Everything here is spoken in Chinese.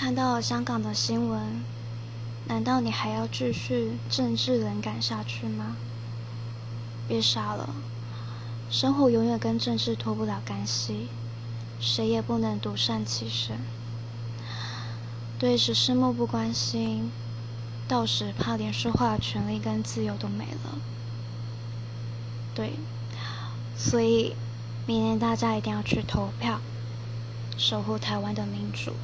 看到了香港的新闻难道你还要继续政治冷感下去吗？别傻了生活永远跟政治脱不了干系谁也不能独善其身。对时事漠不关心到时怕连说话的权利跟自由都没了。对所以明年大家一定要去投票守护台湾的民主。